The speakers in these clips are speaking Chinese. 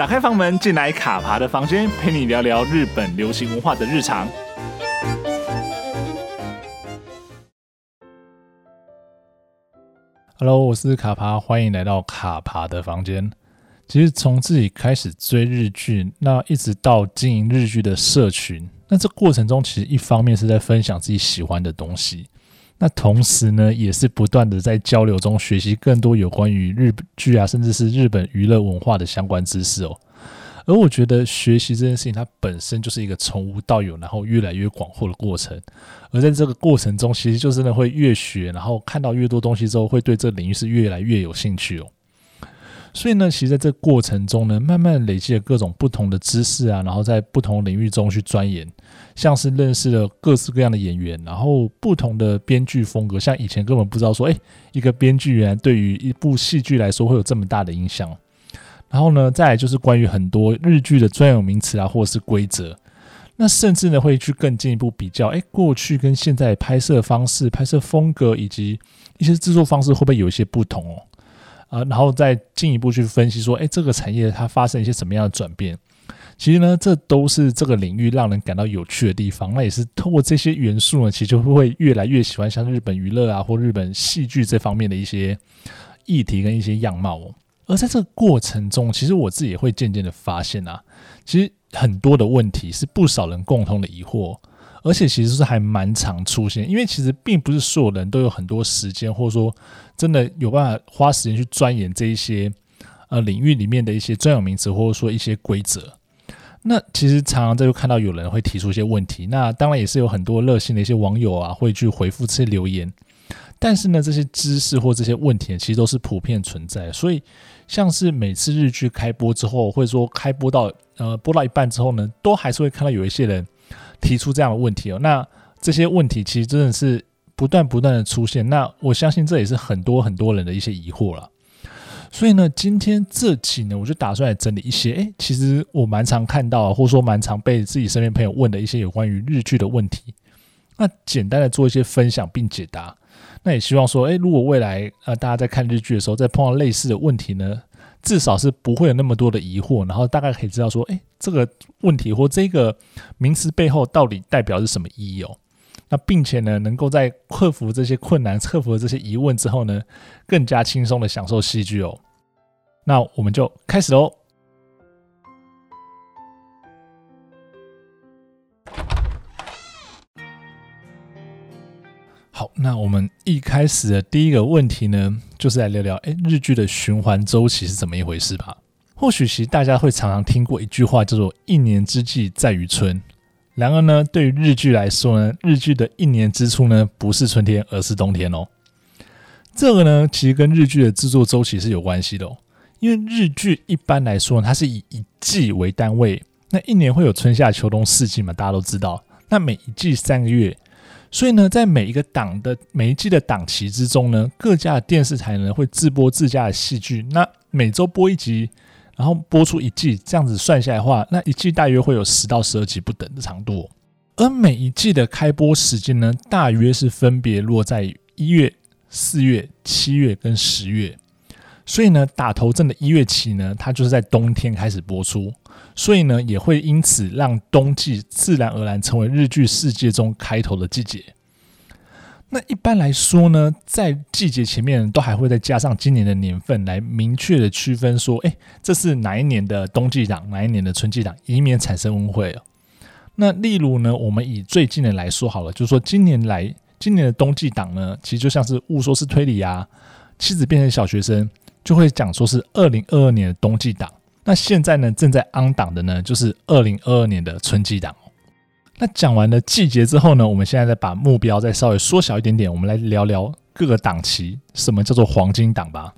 打开房门，进来卡爬的房间，陪你聊聊日本流行文化的日常。Hello，我是卡爬，欢迎来到卡爬的房间。其实从自己开始追日剧，那一直到经营日剧的社群，那这过程中其实一方面是在分享自己喜欢的东西，那同时呢，也是不断的在交流中学习更多有关于日剧啊，甚至是日本娱乐文化的相关知识哦。而我觉得学习这件事情，它本身就是一个从无到有，然后越来越广阔的过程。而在这个过程中，其实就真的会越学，然后看到越多东西之后，会对这个领域是越来越有兴趣哦。所以呢，其实在这过程中呢，慢慢累积了各种不同的知识啊，然后在不同领域中去钻研，像是认识了各式各样的演员，然后不同的编剧风格，像以前根本不知道说，哎，一个编剧原来对于一部戏剧来说会有这么大的影响。然后呢，再来就是关于很多日剧的专有名词啊，或者是规则，那甚至呢会去更进一步比较，哎，过去跟现在拍摄方式、拍摄风格以及一些制作方式会不会有一些不同哦？啊，然后再进一步去分析说，哎，这个产业它发生一些什么样的转变？其实呢，这都是这个领域让人感到有趣的地方。那也是透过这些元素呢，其实就会越来越喜欢像日本娱乐啊，或日本戏剧这方面的一些议题跟一些样貌哦。而在这个过程中，其实我自己也会渐渐的发现啊，其实很多的问题是不少人共同的疑惑，而且其实是还蛮常出现。因为其实并不是所有人都有很多时间，或者说真的有办法花时间去钻研这一些呃领域里面的一些专有名词，或者说一些规则。那其实常常在就看到有人会提出一些问题，那当然也是有很多热心的一些网友啊会去回复这些留言。但是呢，这些知识或这些问题其实都是普遍存在，所以像是每次日剧开播之后，或者说开播到呃播到一半之后呢，都还是会看到有一些人提出这样的问题哦。那这些问题其实真的是不断不断的出现，那我相信这也是很多很多人的一些疑惑了。所以呢，今天这期呢，我就打算来整理一些，诶，其实我蛮常看到，或者说蛮常被自己身边朋友问的一些有关于日剧的问题，那简单的做一些分享并解答。那也希望说，诶，如果未来呃大家在看日剧的时候，再碰到类似的问题呢，至少是不会有那么多的疑惑，然后大概可以知道说，哎，这个问题或这个名词背后到底代表是什么意义哦。那并且呢，能够在克服这些困难、克服了这些疑问之后呢，更加轻松的享受戏剧哦。那我们就开始喽。好，那我们一开始的第一个问题呢，就是来聊聊，哎，日剧的循环周期是怎么一回事吧？或许其实大家会常常听过一句话，叫做“一年之计在于春”。然而呢，对于日剧来说呢，日剧的一年之初呢，不是春天，而是冬天哦。这个呢，其实跟日剧的制作周期是有关系的哦。因为日剧一般来说，它是以一季为单位，那一年会有春夏秋冬四季嘛，大家都知道。那每一季三个月。所以呢，在每一个档的每一季的档期之中呢，各家的电视台呢会自播自家的戏剧。那每周播一集，然后播出一季，这样子算下来的话，那一季大约会有十到十二集不等的长度。而每一季的开播时间呢，大约是分别落在一月、四月、七月跟十月。所以呢，打头阵的一月起呢，它就是在冬天开始播出。所以呢，也会因此让冬季自然而然成为日剧世界中开头的季节。那一般来说呢，在季节前面都还会再加上今年的年份，来明确的区分说，哎，这是哪一年的冬季档，哪一年的春季档，以免产生误会。那例如呢，我们以最近的来说好了，就是说今年来今年的冬季档呢，其实就像是误说是推理啊，妻子变成小学生，就会讲说是二零二二年的冬季档。那现在呢，正在 on 档的呢，就是二零二二年的春季档。那讲完了季节之后呢，我们现在再把目标再稍微缩小一点点，我们来聊聊各个档期，什么叫做黄金档吧。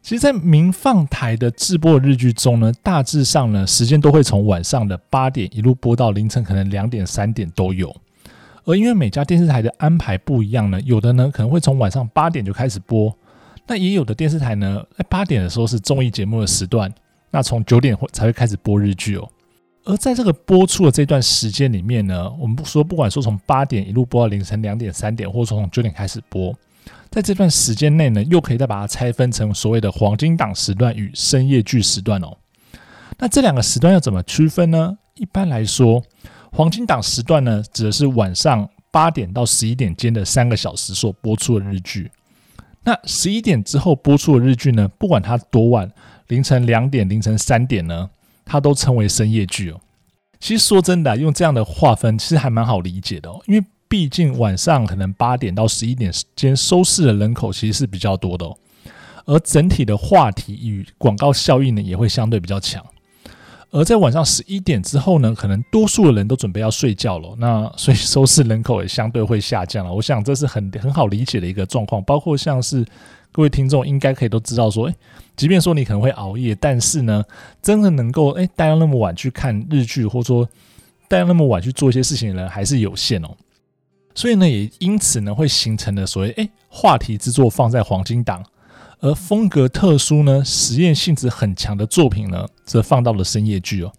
其实，在民放台的直播日剧中呢，大致上呢，时间都会从晚上的八点一路播到凌晨可能两点三点都有。而因为每家电视台的安排不一样呢，有的呢可能会从晚上八点就开始播，那也有的电视台呢，在八点的时候是综艺节目的时段。那从九点会才会开始播日剧哦，而在这个播出的这段时间里面呢，我们不说，不管说从八点一路播到凌晨两点、三点，或者从九点开始播，在这段时间内呢，又可以再把它拆分成所谓的黄金档时段与深夜剧时段哦。那这两个时段要怎么区分呢？一般来说，黄金档时段呢，指的是晚上八点到十一点间的三个小时所播出的日剧。那十一点之后播出的日剧呢，不管它多晚，凌晨两点、凌晨三点呢，它都称为深夜剧哦。其实说真的，用这样的划分，其实还蛮好理解的哦，因为毕竟晚上可能八点到十一点间收视的人口其实是比较多的哦。而整体的话题与广告效应呢，也会相对比较强。而在晚上十一点之后呢，可能多数的人都准备要睡觉了，那所以收视人口也相对会下降了。我想这是很很好理解的一个状况。包括像是各位听众应该可以都知道说，诶，即便说你可能会熬夜，但是呢，真的能够诶待到那么晚去看日剧，或者说待到那么晚去做一些事情的人还是有限哦。所以呢，也因此呢，会形成了所谓诶话题之作放在黄金档。而风格特殊呢，实验性质很强的作品呢，则放到了深夜剧哦。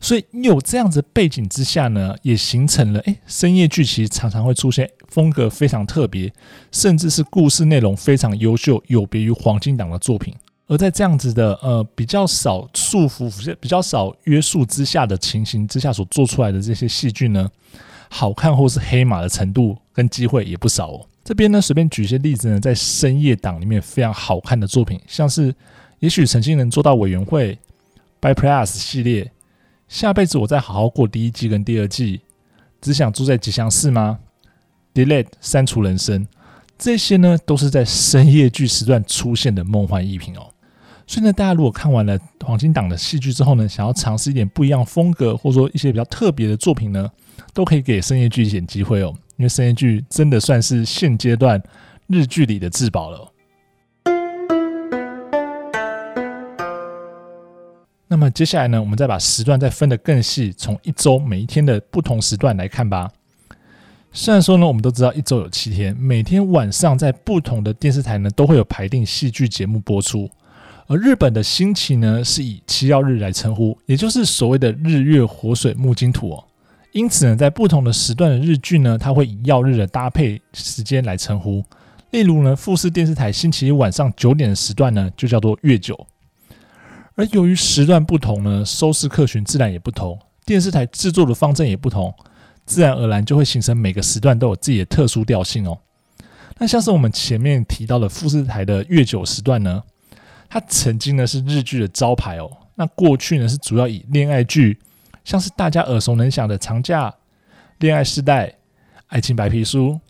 所以有这样子背景之下呢，也形成了诶，深夜剧其实常常会出现风格非常特别，甚至是故事内容非常优秀，有别于黄金档的作品。而在这样子的呃比较少束缚、比较少约束之下的情形之下所做出来的这些戏剧呢，好看或是黑马的程度跟机会也不少哦。这边呢，随便举一些例子呢，在深夜档里面非常好看的作品，像是也许曾经能做到委员会、By Plus 系列、下辈子我再好好过第一季跟第二季，只想住在吉祥寺吗？Delete 删除人生，这些呢都是在深夜剧时段出现的梦幻逸品哦。所以呢，大家如果看完了黄金档的戏剧之后呢，想要尝试一点不一样风格，或者说一些比较特别的作品呢，都可以给深夜剧一点机会哦。因为深夜剧真的算是现阶段日剧里的至宝了。那么接下来呢，我们再把时段再分得更细，从一周每一天的不同时段来看吧。虽然说呢，我们都知道一周有七天，每天晚上在不同的电视台呢都会有排定戏剧节目播出，而日本的星期呢是以七曜日来称呼，也就是所谓的日月火水木金土哦。因此呢，在不同的时段的日剧呢，它会以曜日的搭配时间来称呼。例如呢，富士电视台星期一晚上九点的时段呢，就叫做月九。而由于时段不同呢，收视客群自然也不同，电视台制作的方针也不同，自然而然就会形成每个时段都有自己的特殊调性哦。那像是我们前面提到的富士台的月九时段呢，它曾经呢是日剧的招牌哦。那过去呢是主要以恋爱剧。像是大家耳熟能详的《长假》《恋爱时代》《爱情白皮书》《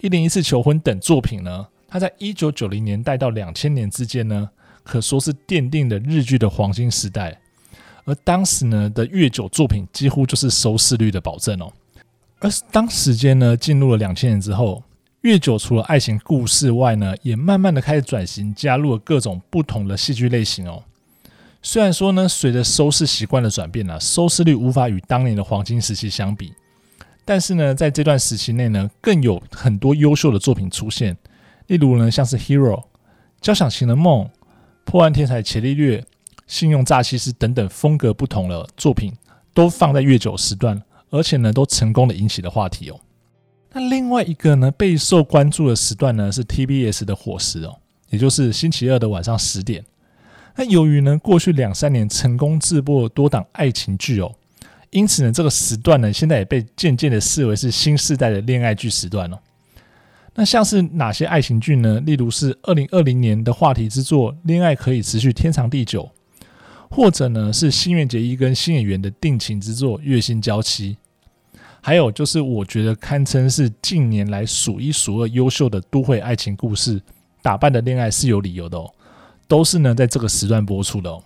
一零一次求婚》等作品呢，它在一九九零年代到两千年之间呢，可说是奠定了日剧的黄金时代。而当时呢的月九作品几乎就是收视率的保证哦。而当时间呢进入了两千年之后，月九除了爱情故事外呢，也慢慢的开始转型，加入了各种不同的戏剧类型哦。虽然说呢，随着收视习惯的转变呢，收视率无法与当年的黄金时期相比，但是呢，在这段时期内呢，更有很多优秀的作品出现。例如呢，像是《Hero》、《交响情人梦》、《破案天才伽利略》、《信用诈欺师》等等风格不同的作品，都放在月九时段，而且呢，都成功的引起了话题哦。那另外一个呢，备受关注的时段呢，是 TBS 的伙时哦，也就是星期二的晚上十点。那由于呢，过去两三年成功制播多档爱情剧哦，因此呢，这个时段呢，现在也被渐渐的视为是新世代的恋爱剧时段哦。那像是哪些爱情剧呢？例如是二零二零年的话题之作《恋爱可以持续天长地久》，或者呢是新垣结衣跟新演员的定情之作《月薪娇妻》，还有就是我觉得堪称是近年来数一数二优秀的都会爱情故事，《打扮的恋爱是有理由的》哦。都是呢，在这个时段播出的哦。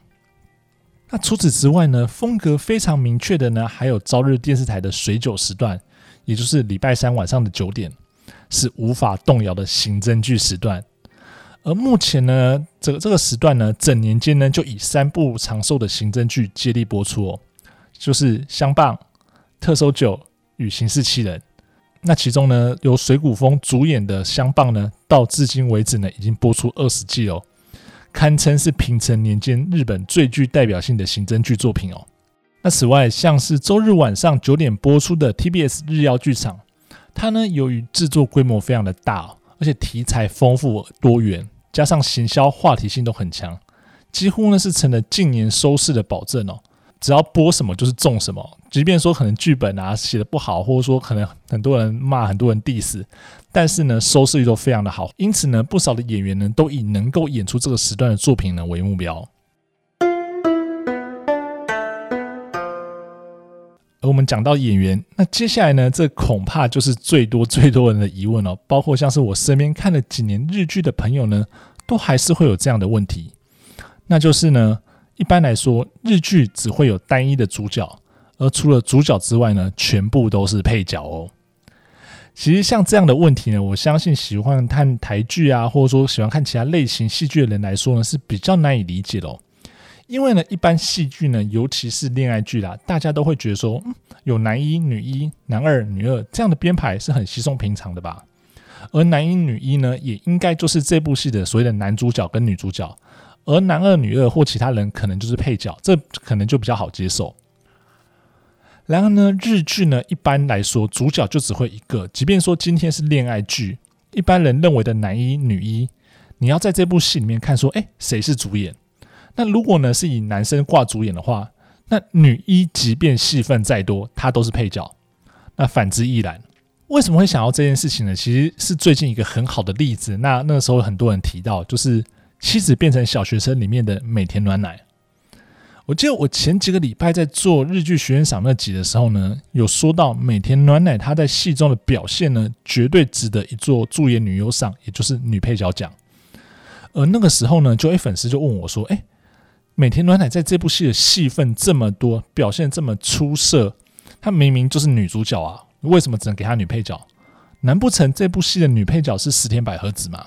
那除此之外呢，风格非常明确的呢，还有朝日电视台的水九时段，也就是礼拜三晚上的九点，是无法动摇的刑侦剧时段。而目前呢，这个这个时段呢，整年间呢，就以三部长寿的刑侦剧接力播出哦，就是《相棒》、《特搜九》与《刑事七人》。那其中呢，由水谷丰主演的《相棒》呢，到至今为止呢，已经播出二十季哦。堪称是平成年间日本最具代表性的刑侦剧作品哦。那此外，像是周日晚上九点播出的 TBS 日曜剧场，它呢由于制作规模非常的大，而且题材丰富多元，加上行销话题性都很强，几乎呢是成了近年收视的保证哦。只要播什么就是中什么，即便说可能剧本啊写的不好，或者说可能很多人骂，很多人 diss，但是呢收视率都非常的好，因此呢不少的演员呢都以能够演出这个时段的作品呢为目标。而我们讲到演员，那接下来呢这恐怕就是最多最多人的疑问哦，包括像是我身边看了几年日剧的朋友呢，都还是会有这样的问题，那就是呢。一般来说，日剧只会有单一的主角，而除了主角之外呢，全部都是配角哦。其实像这样的问题呢，我相信喜欢看台剧啊，或者说喜欢看其他类型戏剧的人来说呢，是比较难以理解的哦。因为呢，一般戏剧呢，尤其是恋爱剧啦，大家都会觉得说，嗯，有男一、女一、男二、女二这样的编排是很稀松平常的吧。而男一、女一呢，也应该就是这部戏的所谓的男主角跟女主角。而男二、女二或其他人可能就是配角，这可能就比较好接受。然后呢，日剧呢一般来说主角就只会一个，即便说今天是恋爱剧，一般人认为的男一、女一，你要在这部戏里面看说，哎，谁是主演？那如果呢是以男生挂主演的话，那女一即便戏份再多，她都是配角。那反之亦然。为什么会想要这件事情呢？其实是最近一个很好的例子。那那个时候很多人提到，就是。妻子变成小学生里面的美田暖奶，我记得我前几个礼拜在做日剧学院赏那集的时候呢，有说到美田暖乃她在戏中的表现呢，绝对值得一座助演女优赏，也就是女配角奖。而那个时候呢，就有粉丝就问我说：“哎，美田暖乃在这部戏的戏份这么多，表现这么出色，她明明就是女主角啊，为什么只能给她女配角？难不成这部戏的女配角是石田百合子吗？”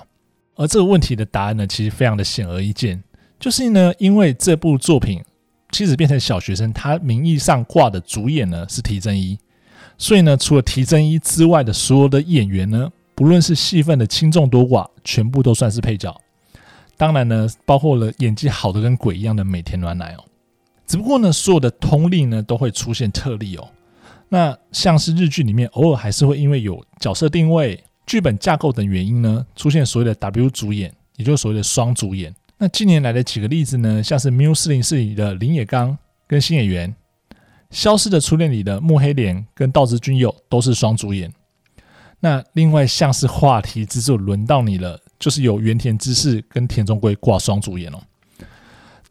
而这个问题的答案呢，其实非常的显而易见，就是呢，因为这部作品《妻子变成小学生》，他名义上挂的主演呢是提真一，所以呢，除了提真一之外的所有的演员呢，不论是戏份的轻重多寡，全部都算是配角。当然呢，包括了演技好的跟鬼一样的美田暖男哦。只不过呢，所有的通例呢都会出现特例哦。那像是日剧里面，偶尔还是会因为有角色定位。剧本架构等原因呢，出现所谓的 W 主演，也就是所谓的双主演。那近年来的几个例子呢，像是《MIU 四零四》里的林野刚跟新演员，《消失的初恋》里的木黑莲跟道枝骏佑都是双主演。那另外像是话题之作轮到你了，就是由原田知世跟田中圭挂双主演哦。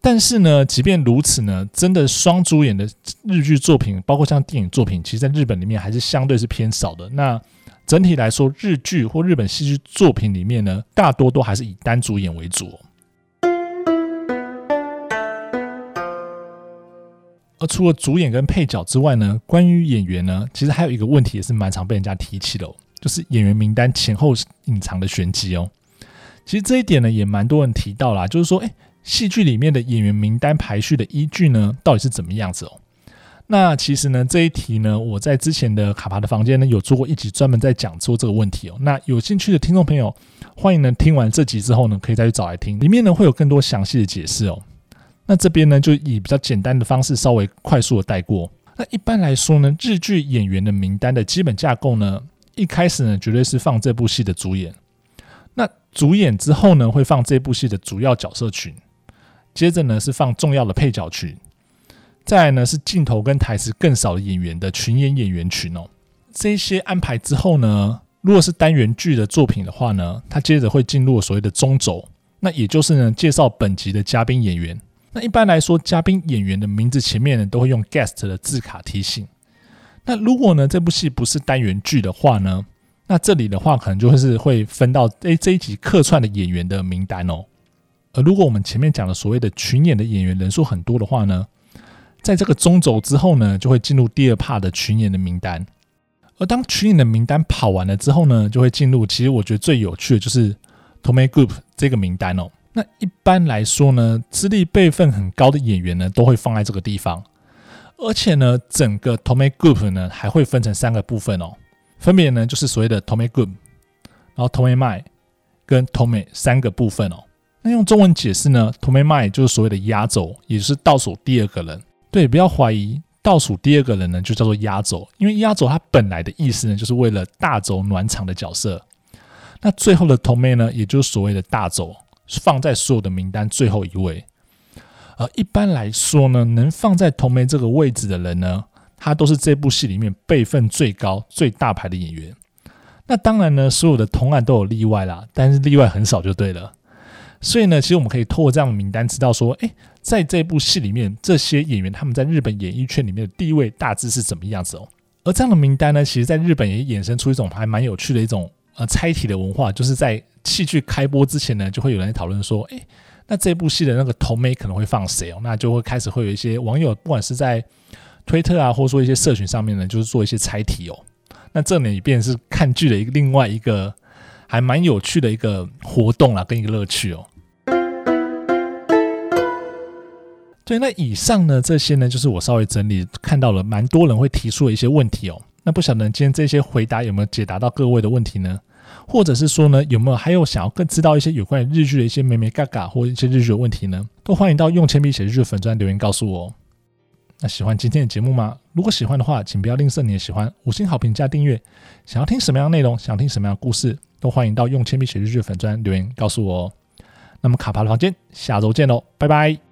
但是呢，即便如此呢，真的双主演的日剧作品，包括像电影作品，其实在日本里面还是相对是偏少的。那整体来说，日剧或日本戏剧作品里面呢，大多都还是以单主演为主。而除了主演跟配角之外呢，关于演员呢，其实还有一个问题也是蛮常被人家提起的哦，就是演员名单前后隐藏的玄机哦。其实这一点呢，也蛮多人提到啦，就是说，诶，戏剧里面的演员名单排序的依据呢，到底是怎么样子哦？那其实呢，这一题呢，我在之前的卡帕的房间呢，有做过一集专门在讲做这个问题哦。那有兴趣的听众朋友，欢迎呢听完这集之后呢，可以再去找来听，里面呢会有更多详细的解释哦。那这边呢，就以比较简单的方式，稍微快速的带过。那一般来说呢，日剧演员的名单的基本架构呢，一开始呢，绝对是放这部戏的主演。那主演之后呢，会放这部戏的主要角色群，接着呢是放重要的配角群。再来呢是镜头跟台词更少的演员的群演演员群哦，这些安排之后呢，如果是单元剧的作品的话呢，它接着会进入所谓的中轴，那也就是呢介绍本集的嘉宾演员。那一般来说，嘉宾演员的名字前面呢都会用 guest 的字卡提醒。那如果呢这部戏不是单元剧的话呢，那这里的话可能就会是会分到诶这一集客串的演员的名单哦。而如果我们前面讲的所谓的群演的演员人数很多的话呢，在这个中轴之后呢，就会进入第二 part 的群演的名单。而当群演的名单跑完了之后呢，就会进入其实我觉得最有趣的就是 Tommy Group 这个名单哦。那一般来说呢，资历辈分很高的演员呢，都会放在这个地方。而且呢，整个 Tommy Group 呢还会分成三个部分哦，分别呢就是所谓的 Tommy Group，然后 Tomei Mai 跟 Tomei 三个部分哦。那用中文解释呢，Tomei Mai 就是所谓的压轴，也就是倒数第二个人。对，不要怀疑，倒数第二个人呢，就叫做压轴，因为压轴它本来的意思呢，就是为了大轴暖场的角色。那最后的 Tommy 呢，也就是所谓的大轴，放在所有的名单最后一位。而一般来说呢，能放在同梅这个位置的人呢，他都是这部戏里面辈分最高、最大牌的演员。那当然呢，所有的同案都有例外啦，但是例外很少就对了。所以呢，其实我们可以透过这样的名单知道说，诶，在这部戏里面，这些演员他们在日本演艺圈里面的地位大致是怎么样子哦。而这样的名单呢，其实在日本也衍生出一种还蛮有趣的一种呃猜题的文化，就是在戏剧开播之前呢，就会有人讨论说，诶。那这部戏的那个桐梅可能会放谁哦？那就会开始会有一些网友，不管是在推特啊，或者说一些社群上面呢，就是做一些猜题哦。那这里便是看剧的一个另外一个还蛮有趣的一个活动啦，跟一个乐趣哦。对，那以上呢这些呢，就是我稍微整理看到了蛮多人会提出的一些问题哦。那不晓得今天这些回答有没有解答到各位的问题呢？或者是说呢，有没有还有想要更知道一些有关于日剧的一些眉眉角角或一些日剧的问题呢？都欢迎到用铅笔写日剧粉专留言告诉我。哦那喜欢今天的节目吗？如果喜欢的话，请不要吝啬你的喜欢，五星好评加订阅。想要听什么样的内容，想听什么样的故事，都欢迎到用铅笔写日剧粉专留言告诉我哦。那么卡帕的房间，下周见喽，拜拜。